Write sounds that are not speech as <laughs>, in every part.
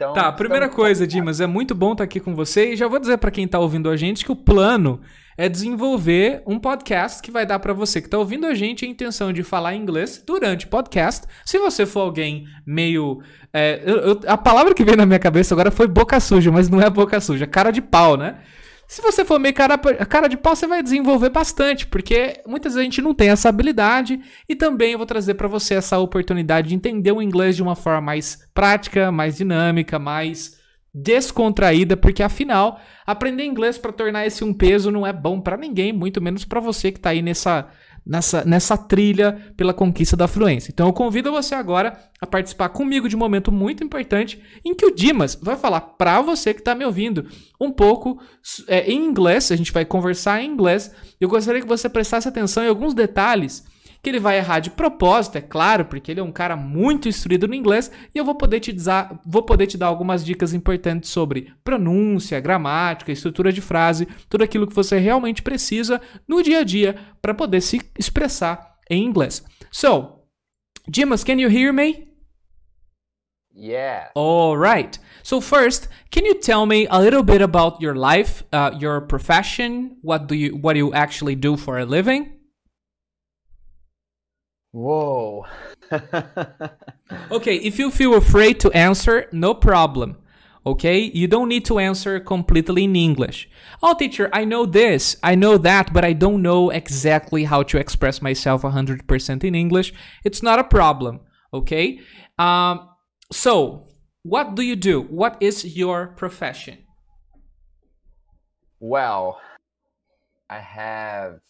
Então, Tá, primeira estamos- coisa, Dimas, é muito bom estar aqui com você e já vou dizer pra quem tá ouvindo a gente que o plano é desenvolver um podcast que vai dar pra você que tá ouvindo a gente a intenção de falar inglês durante o podcast. Se você for alguém meio. é, eu- eu- a palavra que veio na minha cabeça agora foi boca suja, mas não é boca suja, cara de pau, né? Se você for meio cara, cara de pau, você vai desenvolver bastante, porque muitas vezes a gente não tem essa habilidade. E também eu vou trazer pra você essa oportunidade de entender o inglês de uma forma mais prática, mais dinâmica, mais descontraída, porque afinal, aprender inglês pra tornar esse um peso não é bom pra ninguém, muito menos pra você que tá aí nessa nessa, nessa trilha pela conquista da fluência. Então eu convido você agora a participar comigo de um momento muito importante em que o Dimas vai falar pra você que tá me ouvindo um pouco é, em inglês, a gente vai conversar em inglês. Eu gostaria que você prestasse atenção em alguns detalhes que ele vai errar de propósito, é claro, porque ele é um cara muito instruído no inglês e eu vou poder te dar, vou poder te dar algumas dicas importantes sobre pronúncia, gramática, estrutura de frase, tudo aquilo que você realmente precisa no dia a dia para poder se expressar em inglês. So, Dimas, can you hear me? Yeah. All right. So first, can you tell me a little bit about your life, uh, your profession? What do you what do you actually do for a living? Whoa. Okay, if you feel afraid to answer, no problem. Okay, you don't need to answer completely in English. Oh, teacher, I know this, I know that, but I don't know exactly how to express myself 100% in English. It's not a problem. Okay, um, so what do you do? What is your profession? well, I have.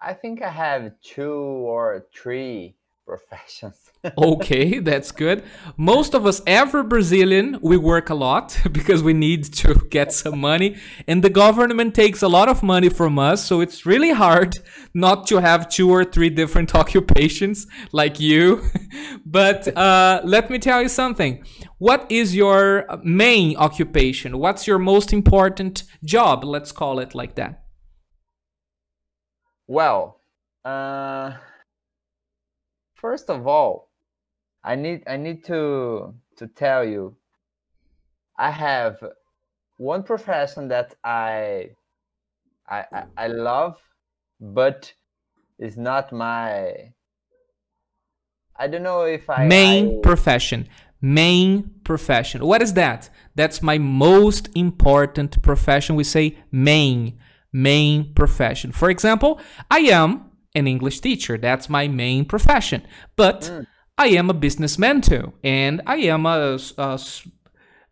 I think I have two or three <laughs> professions. Okay, that's good. Most of us, every Brazilian, we work a lot <laughs> because we need to <laughs> get some money, and the government takes a lot of money from us, so it's really hard not to have two or three different occupations like you. but uh, let me tell you something. What is your main occupation? What's your most important job? Let's call it like that. Well, uh, first of all, I need I need to to tell you, I have one profession that I I I, I love, but is not my. I don't know if I main I- profession. Main profession. What is that? That's my most important profession. We say main main profession. For example i am an english teacher. That's my main profession. But i am a businessman too and i am a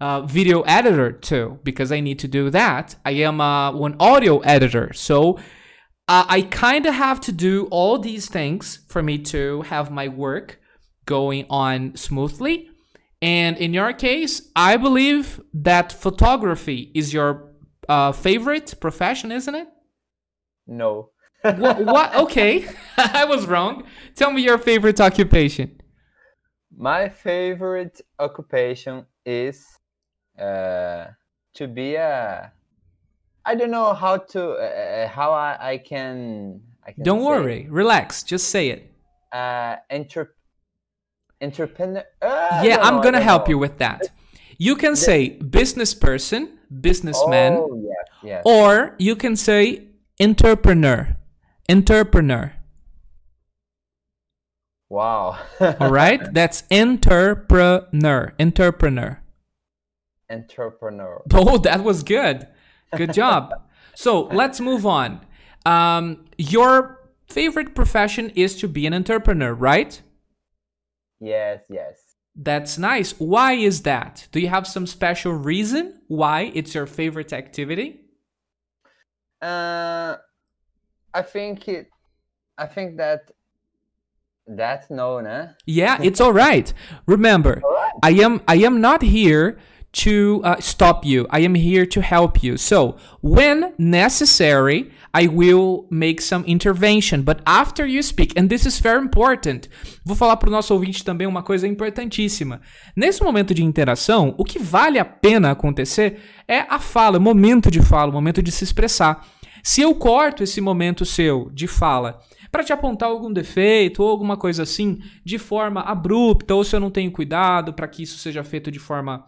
uh, video editor too because I need to do that. I am uh, one audio editor, so uh, I kind of have to do all these things for me to have my work going on smoothly. And in your case, I believe that photography is your uh, favorite profession, isn't it? no. what, what? <laughs> Okay, <laughs> I was wrong. Tell me your favorite occupation. My favorite occupation is uh, to be a. I don't know how to uh, how I, I can. I can Don't worry, relax, just say it. Uh, entrepreneur. uh, yeah, I'm know, gonna help know. you with that. You can say business person, businessman, Oh yes, yes. or you can say entrepreneur. Entrepreneur. Wow. <laughs> All right? That's entrepreneur. Entrepreneur. Entrepreneur. Oh, that was good. Good job. so let's move on. Um, your favorite profession is to be an entrepreneur, right? Yes, yes. That's nice. Why is that? Do you have some special reason why it's your favorite activity? Uh, I think it. I think that. That's no, nah. Yeah, it's all right. Remember, <laughs> I am I am not here to uh, stop you. I am here to help you. So, when necessary, I will make some intervention, but after you speak, and this is very important. Vou falar para o nosso ouvinte também uma coisa importantíssima. Nesse momento de interação, o que vale a pena acontecer é a fala, o momento de fala, o momento de se expressar. Se eu corto esse momento seu de fala para te apontar algum defeito ou alguma coisa assim de forma abrupta, ou se eu não tenho cuidado para que isso seja feito de forma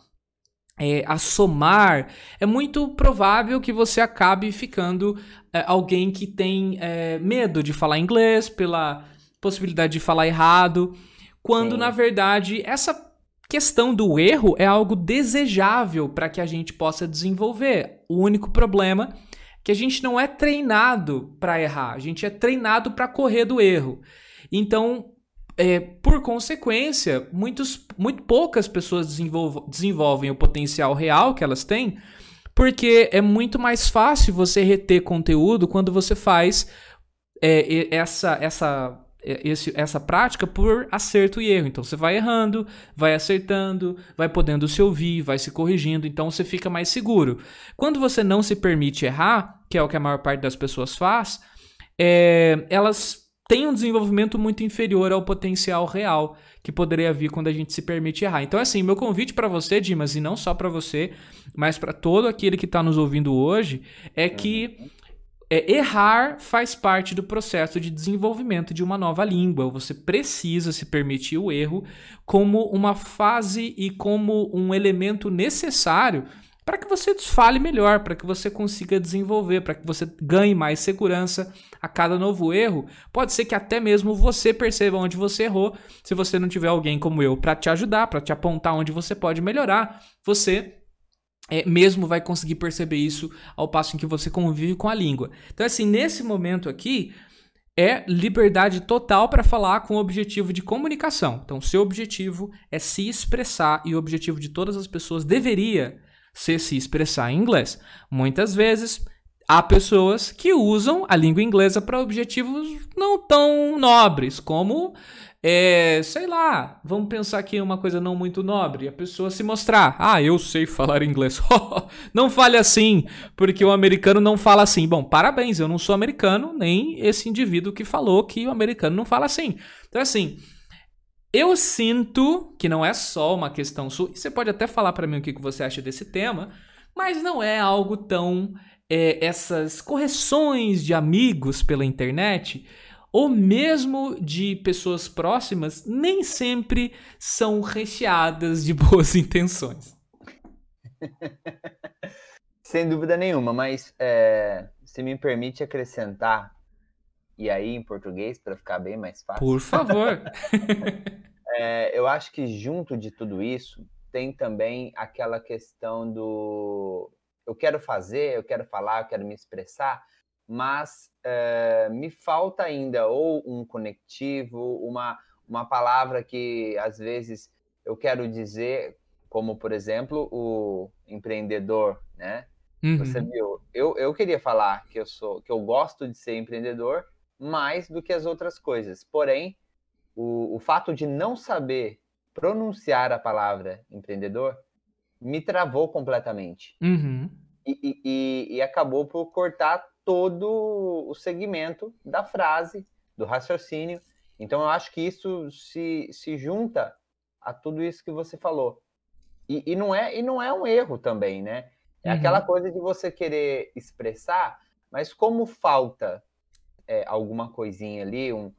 é, a somar, é muito provável que você acabe ficando é, alguém que tem é, medo de falar inglês pela possibilidade de falar errado, quando Sim. na verdade essa questão do erro é algo desejável para que a gente possa desenvolver. O único problema é que a gente não é treinado para errar, a gente é treinado para correr do erro. Então, é, por consequência, muitos, muito poucas pessoas desenvolvem o potencial real que elas têm, porque é muito mais fácil você reter conteúdo quando você faz é, essa, essa, esse, essa prática por acerto e erro. Então você vai errando, vai acertando, vai podendo se ouvir, vai se corrigindo, então você fica mais seguro. Quando você não se permite errar, que é o que a maior parte das pessoas faz, é, elas tem um desenvolvimento muito inferior ao potencial real que poderia vir quando a gente se permite errar. Então, assim, meu convite para você, Dimas, e não só para você, mas para todo aquele que está nos ouvindo hoje, é que é, errar faz parte do processo de desenvolvimento de uma nova língua. Você precisa se permitir o erro como uma fase e como um elemento necessário para que você desfale melhor, para que você consiga desenvolver, para que você ganhe mais segurança a cada novo erro. Pode ser que até mesmo você perceba onde você errou, se você não tiver alguém como eu para te ajudar, para te apontar onde você pode melhorar. Você é, mesmo vai conseguir perceber isso ao passo em que você convive com a língua. Então, assim, nesse momento aqui, é liberdade total para falar com o objetivo de comunicação. Então, seu objetivo é se expressar e o objetivo de todas as pessoas deveria ser se expressar em inglês. Muitas vezes há pessoas que usam a língua inglesa para objetivos não tão nobres, como, é, sei lá, vamos pensar aqui uma coisa não muito nobre, a pessoa se mostrar, ah, eu sei falar inglês, <laughs> não fale assim, porque o americano não fala assim. Bom, parabéns, eu não sou americano, nem esse indivíduo que falou que o americano não fala assim. Então, assim, eu sinto que não é só uma questão sua. Você pode até falar para mim o que você acha desse tema, mas não é algo tão. É, essas correções de amigos pela internet, ou mesmo de pessoas próximas, nem sempre são recheadas de <laughs> boas intenções. <laughs> Sem dúvida nenhuma, mas é, se me permite acrescentar e aí em português para ficar bem mais fácil. Por favor. <laughs> é, eu acho que junto de tudo isso tem também aquela questão do eu quero fazer, eu quero falar, eu quero me expressar, mas é, me falta ainda ou um conectivo, uma, uma palavra que às vezes eu quero dizer, como por exemplo o empreendedor, né? Uhum. Você viu? Eu, eu queria falar que eu sou, que eu gosto de ser empreendedor, mais do que as outras coisas. Porém, o, o fato de não saber pronunciar a palavra empreendedor me travou completamente. Uhum. E, e, e, acabou por cortar todo o segmento da frase, do raciocínio. Então, eu acho que isso se, se junta a tudo isso que você falou. E, e, não, é, e não é um erro também, né? É uhum. aquela coisa de você querer expressar, mas como falta é, alguma coisinha ali, um,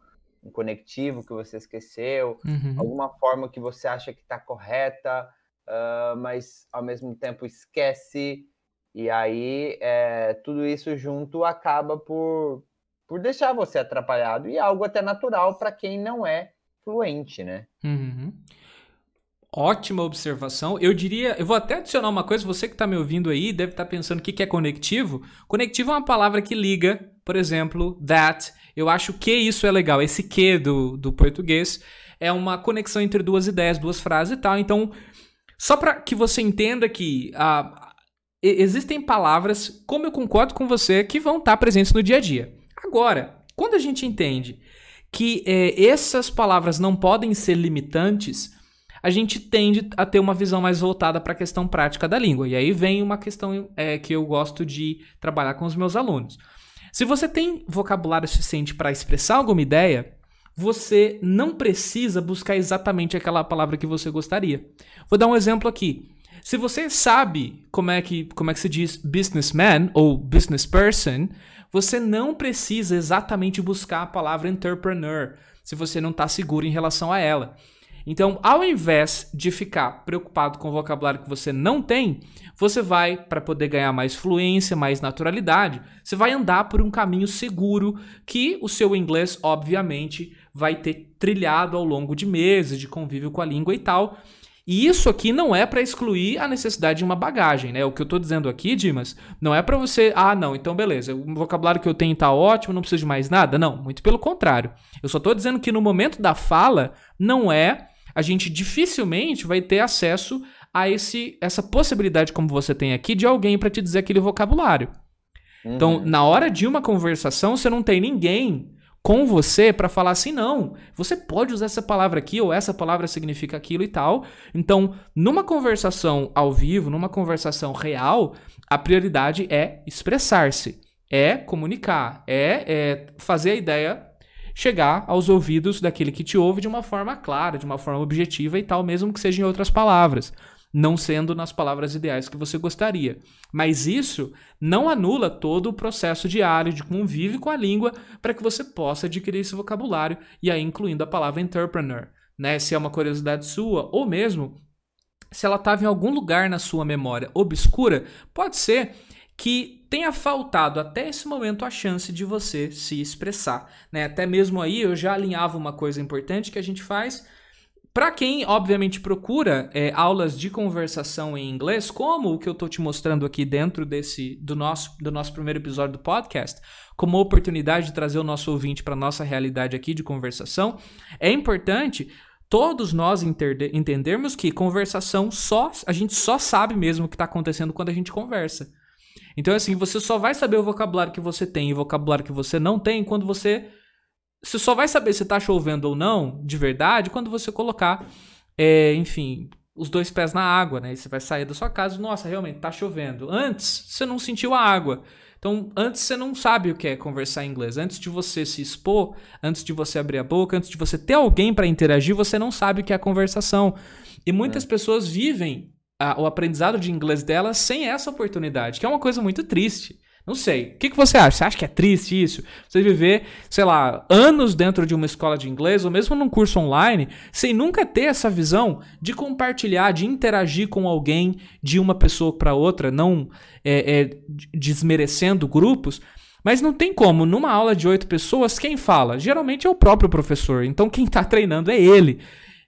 um, conectivo que você esqueceu, uhum. alguma forma que você acha que está correta, uh, mas ao mesmo tempo esquece. E aí é, tudo isso junto acaba por, por deixar você atrapalhado e algo até natural para quem não é fluente, né? Uhum. Ótima observação. Eu diria, eu vou até adicionar uma coisa, você que está me ouvindo aí deve estar tá pensando o que é conectivo. Conectivo é uma palavra que liga, por exemplo, that. Eu acho que isso é legal. Esse que do, do português é uma conexão entre duas ideias, duas frases e tal. Então, só para que você entenda que ah, existem palavras, como eu concordo com você, que vão estar presentes no dia a dia. Agora, quando a gente entende que é, essas palavras não podem ser limitantes a gente tende a ter uma visão mais voltada para a questão prática da língua. E aí vem uma questão é, que eu gosto de trabalhar com os meus alunos. Se você tem vocabulário suficiente para expressar alguma ideia, você não precisa buscar exatamente aquela palavra que você gostaria. Vou dar um exemplo aqui. Se você sabe como é que, como é que se diz businessman ou business person, você não precisa exatamente buscar a palavra entrepreneur se você não está seguro em relação a ela. Então, ao invés de ficar preocupado com o vocabulário que você não tem, você vai, para poder ganhar mais fluência, mais naturalidade, você vai andar por um caminho seguro que o seu inglês, obviamente, vai ter trilhado ao longo de meses de convívio com a língua e tal. E isso aqui não é para excluir a necessidade de uma bagagem, né? O que eu tô dizendo aqui, Dimas, não é para você, ah, não, então beleza, o vocabulário que eu tenho tá ótimo, não preciso de mais nada. Não, muito pelo contrário. Eu só tô dizendo que no momento da fala não é a gente dificilmente vai ter acesso a esse essa possibilidade como você tem aqui de alguém para te dizer aquele vocabulário. Então, uhum. Então, na hora de uma conversação, você não tem ninguém com você para falar assim, não, você pode usar essa palavra aqui ou essa palavra significa aquilo e tal. Então, numa conversação ao vivo, numa conversação real, a prioridade é expressar-se, é comunicar, é, é fazer a ideia chegar aos ouvidos daquele que te ouve de uma forma clara, de uma forma objetiva e tal, mesmo que seja em outras palavras não sendo nas palavras ideais que você gostaria. Mas isso não anula todo o processo diário de convívio com a língua para que você possa adquirir esse vocabulário, e aí incluindo a palavra entrepreneur, né? Se é uma curiosidade sua, ou mesmo se ela estava em algum lugar na sua memória obscura, pode ser que tenha faltado até esse momento a chance de você se expressar. Né? Até mesmo aí eu já alinhava uma coisa importante que a gente faz para quem, obviamente, procura é, aulas de conversação em inglês, como o que eu estou te mostrando aqui dentro desse do nosso, do nosso primeiro episódio do podcast, como oportunidade de trazer o nosso ouvinte para nossa realidade aqui de conversação, é importante todos nós entendermos que conversação só a gente só sabe mesmo o que está acontecendo quando a gente conversa. Então, assim, você só vai saber o vocabulário que você tem e o vocabulário que você não tem quando você você só vai saber se tá chovendo ou não, de verdade, quando você colocar, é, enfim, os dois pés na água, né? E você vai sair da sua casa e, nossa, realmente tá chovendo. Antes, você não sentiu a água. Então, antes você não sabe o que é conversar em inglês. Antes de você se expor, antes de você abrir a boca, antes de você ter alguém para interagir, você não sabe o que é conversação. E muitas é. pessoas vivem a, o aprendizado de inglês delas sem essa oportunidade, que é uma coisa muito triste. Não sei. O que, que você acha? Você acha que é triste isso? Você viver, sei lá, anos dentro de uma escola de inglês ou mesmo num curso online, sem nunca ter essa visão de compartilhar, de interagir com alguém de uma pessoa para outra, não é, é, desmerecendo grupos. Mas não tem como, numa aula de oito pessoas, quem fala? Geralmente é o próprio professor. Então quem está treinando é ele.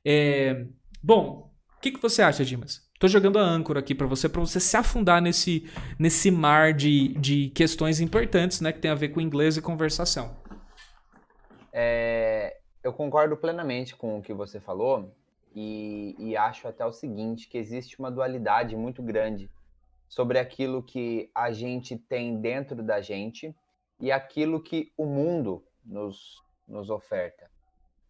É... Bom, o que, que você acha, Dimas? Tô jogando a âncora aqui para você, para você se afundar nesse, nesse mar de, de questões importantes, né, que tem a ver com inglês e conversação. É, eu concordo plenamente com o que você falou e, e acho até o seguinte, que existe uma dualidade muito grande sobre aquilo que a gente tem dentro da gente e aquilo que o mundo nos, nos oferta.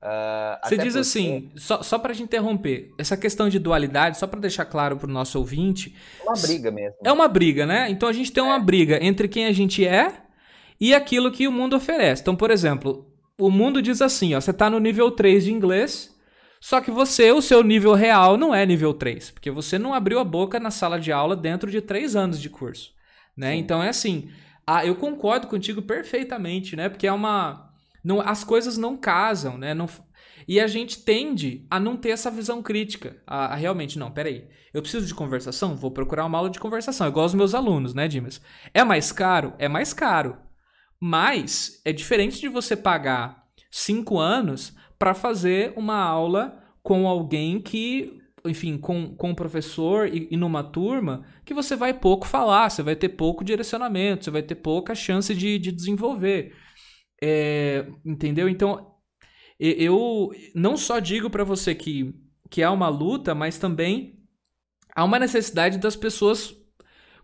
Uh, Você diz porque... assim, só, só para te interromper, essa questão de dualidade, só para deixar claro para o nosso ouvinte. É uma briga mesmo. É uma briga, né? Então a gente tem uma é. briga entre quem a gente é e aquilo que o mundo oferece. Então, por exemplo, o mundo diz assim: ó, você está no nível 3 de inglês, só que você, o seu nível real não é nível 3, porque você não abriu a boca na sala de aula dentro de 3 anos de curso. Né? Então é assim. Ah, eu concordo contigo perfeitamente, né? Porque é uma não, as coisas não casam, né? Não, e a gente tende a não ter essa visão crítica. A, a, realmente, não, peraí. Eu preciso de conversação? Vou procurar uma aula de conversação, igual os meus alunos, né, Dimas? É mais caro? É mais caro. Mas é diferente de você pagar cinco anos para fazer uma aula com alguém que, enfim, com, com um professor e, e numa turma que você vai pouco falar, você vai ter pouco direcionamento, você vai ter pouca chance de, de desenvolver. É, entendeu? Então, eu não só digo para você que, que há uma luta, mas também há uma necessidade das pessoas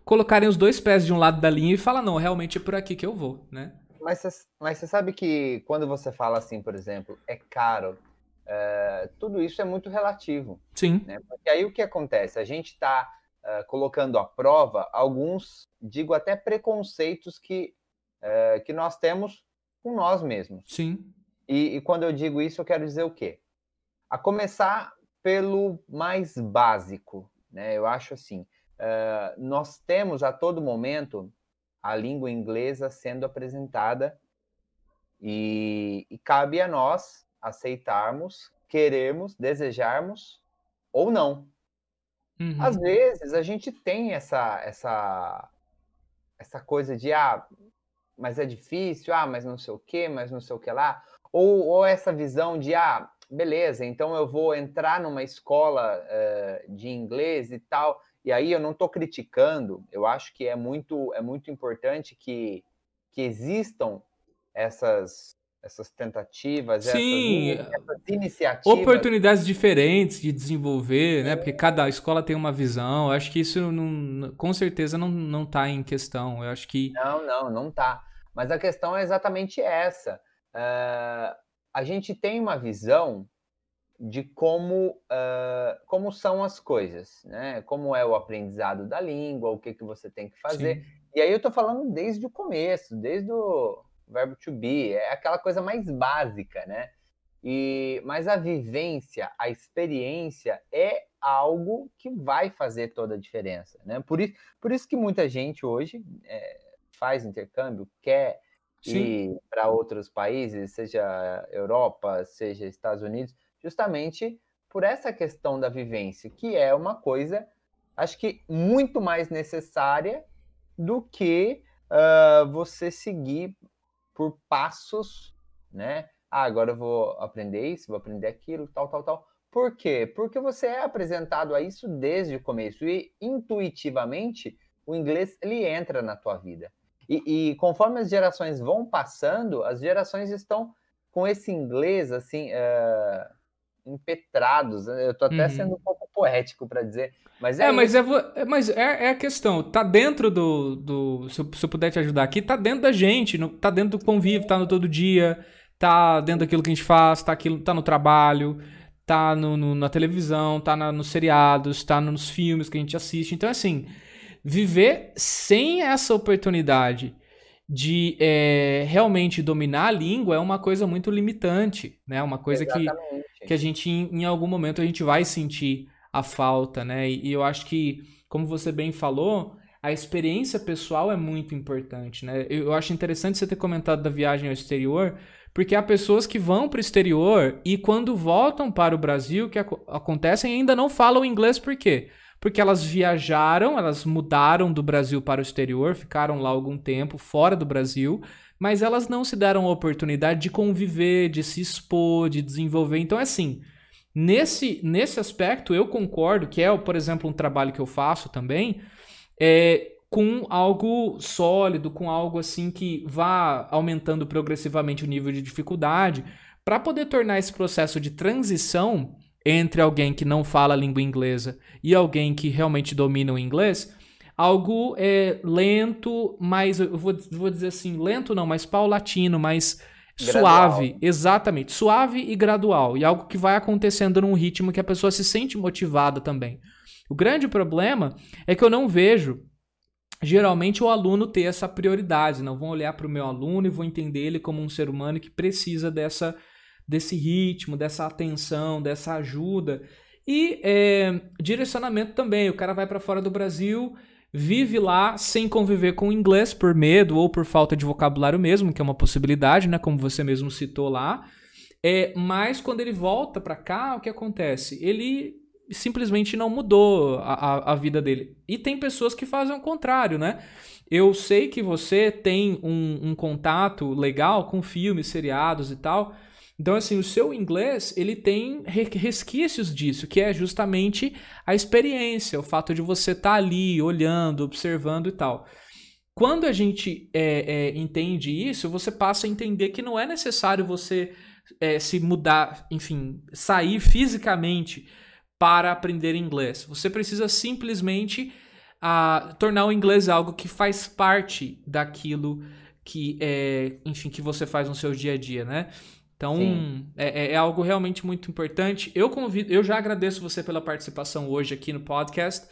colocarem os dois pés de um lado da linha e falar, não, realmente é por aqui que eu vou, né? Mas você, mas sabe que quando você fala assim, por exemplo, é caro, é, tudo isso é muito relativo. Sim. Né? Porque aí o que acontece? A gente está uh, colocando à prova alguns, digo até preconceitos que, uh, que nós temos com nós mesmos. Sim. E, e quando eu digo isso, eu quero dizer o quê? A começar pelo mais básico, né? Eu acho assim, uh, nós temos a todo momento a língua inglesa sendo apresentada e, e cabe a nós aceitarmos, querermos, desejarmos ou não. Uhum. Às vezes a gente tem essa, essa, essa coisa de ah, mas é difícil, ah, mas não sei o que, mas não sei o que lá, ou, ou essa visão de ah, beleza, então eu vou entrar numa escola uh, de inglês e tal, e aí eu não estou criticando, eu acho que é muito, é muito importante que, que existam essas, essas tentativas, Sim, essas, essas, iniciativas. Oportunidades diferentes de desenvolver, né? Porque cada escola tem uma visão. Eu acho que isso não, com certeza não, não tá em questão. Eu acho que. Não, não, não tá. Mas a questão é exatamente essa. Uh, a gente tem uma visão de como, uh, como são as coisas, né? Como é o aprendizado da língua, o que, que você tem que fazer. Sim. E aí eu estou falando desde o começo, desde o verbo to be, é aquela coisa mais básica, né? E, mas a vivência, a experiência é algo que vai fazer toda a diferença, né? Por isso, por isso que muita gente hoje é, faz intercâmbio, quer Sim. ir para outros países, seja Europa, seja Estados Unidos, justamente por essa questão da vivência, que é uma coisa, acho que muito mais necessária do que uh, você seguir por passos, né? Ah, agora eu vou aprender isso, vou aprender aquilo, tal, tal, tal. Por quê? Porque você é apresentado a isso desde o começo e intuitivamente o inglês ele entra na tua vida. E, e conforme as gerações vão passando, as gerações estão com esse inglês assim uh, impetrados. Eu tô até uhum. sendo um pouco poético para dizer, mas é. É, mas, é, é, mas é, é, a questão. Tá dentro do. do se, eu, se eu puder te ajudar aqui, tá dentro da gente, no, tá dentro do convívio, tá no todo dia, tá dentro daquilo que a gente faz, tá, aquilo, tá no trabalho, tá no, no na televisão, tá na, nos seriados, tá nos filmes que a gente assiste. Então, assim, viver sem essa oportunidade de é, realmente dominar a língua é uma coisa muito limitante, né? Uma coisa que, que a gente, em, em, algum momento, a gente vai sentir a falta, né? E, e, eu acho que, como você bem falou, a experiência pessoal é muito importante, né? Eu, eu acho interessante você ter comentado da viagem ao exterior, porque há pessoas que vão para o exterior e quando voltam para o Brasil, que ac acontecem, ainda não falam inglês, por quê? porque elas viajaram, elas mudaram do Brasil para o exterior, ficaram lá algum tempo fora do Brasil, mas elas não se deram a oportunidade de conviver, de se expor, de desenvolver. Então, é assim, nesse, nesse aspecto, eu concordo que é, por exemplo, um trabalho que eu faço também, é, com algo sólido, com algo assim que vá aumentando progressivamente o nível de dificuldade, para poder tornar esse processo de transição entre alguém que não fala a língua inglesa e alguém que realmente domina o inglês, algo é, lento, mais, eu vou, vou dizer assim, lento não, mas paulatino, mais gradual. suave, exatamente, suave e gradual, e algo que vai acontecendo num ritmo que a pessoa se sente motivada também. O grande problema é que eu não vejo geralmente o aluno ter essa prioridade, não vão olhar para o meu aluno e vão entender ele como um ser humano que precisa dessa desse ritmo, dessa atenção, dessa ajuda. E é, direcionamento também. O cara vai para fora do Brasil, vive lá sem conviver com o inglês por medo ou por falta de vocabulário mesmo, que é uma possibilidade, né? Como você mesmo citou lá. É, mas quando ele volta para cá, o que acontece? Ele simplesmente não mudou a, a, a, vida dele. E tem pessoas que fazem o contrário, né? Eu sei que você tem um, um contato legal com filmes, seriados e tal. Então, assim, o seu inglês, ele tem resquícios disso, que é justamente a experiência, o fato de você estar tá ali, olhando, observando e tal. Quando a gente é, é, entende isso, você passa a entender que não é necessário você é, se mudar, enfim, sair fisicamente para aprender inglês. Você precisa simplesmente a, tornar o inglês algo que faz parte daquilo que, é, enfim, que você faz no seu dia a dia, né? Então, é, é, é, algo realmente muito importante. Eu convido, eu já agradeço você pela participação hoje aqui no podcast.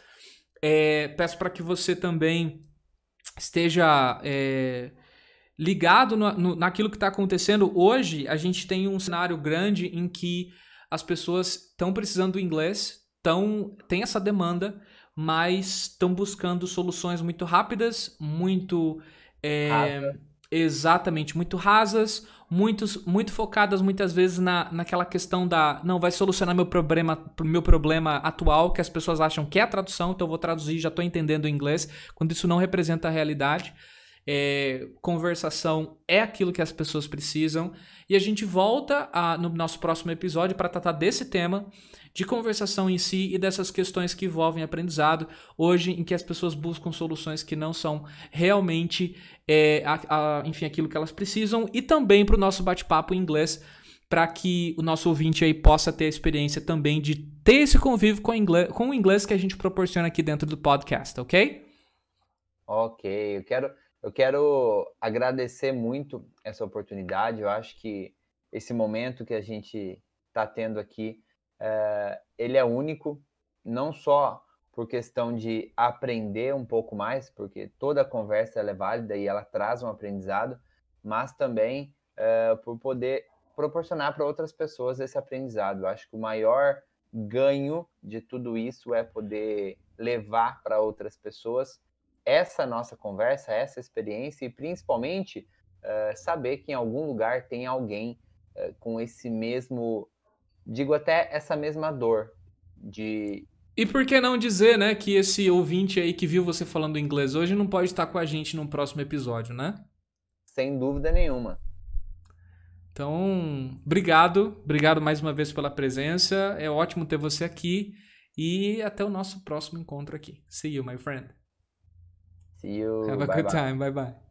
É, peço para que você também esteja é, ligado no, no, naquilo que está acontecendo. Hoje, a gente tem um cenário grande em que as pessoas estão precisando do inglês, tão, tem essa demanda, mas estão buscando soluções muito rápidas, muito É, exatamente, muito rasas, muitos, muito focadas muitas vezes na, naquela questão da não vai solucionar meu problema, meu problema atual que as pessoas acham que é a tradução, então eu vou traduzir, já estou entendendo o inglês, quando isso não representa a realidade. É, conversação é aquilo que as pessoas precisam. E a gente volta a, no nosso próximo episódio para tratar desse tema, de conversação em si e dessas questões que envolvem aprendizado, hoje em que as pessoas buscam soluções que não são realmente, é, a, a, enfim, aquilo que elas precisam, e também para o nosso bate-papo em inglês, para que o nosso ouvinte aí possa ter a experiência também de ter esse convívio com, inglês, com o inglês que a gente proporciona aqui dentro do podcast, ok? Ok, eu quero eu quero agradecer muito essa oportunidade. Eu acho que esse momento que a gente está tendo aqui, é, ele é único, não só por questão de aprender um pouco mais, porque toda conversa é válida e ela traz um aprendizado, mas também é, por poder proporcionar para outras pessoas esse aprendizado. Eu acho que o maior ganho de tudo isso é poder levar para outras pessoas essa nossa conversa, essa experiência e principalmente uh, saber que em algum lugar tem alguém uh, com esse mesmo, digo até essa mesma dor de. E por que não dizer, né, que esse ouvinte aí que viu você falando inglês hoje não pode estar com a gente no próximo episódio, né? Sem dúvida nenhuma. Então, obrigado, obrigado mais uma vez pela presença. É ótimo ter você aqui e até o nosso próximo encontro aqui. See you, my friend. See you. Have a bye good bye. time. Bye bye.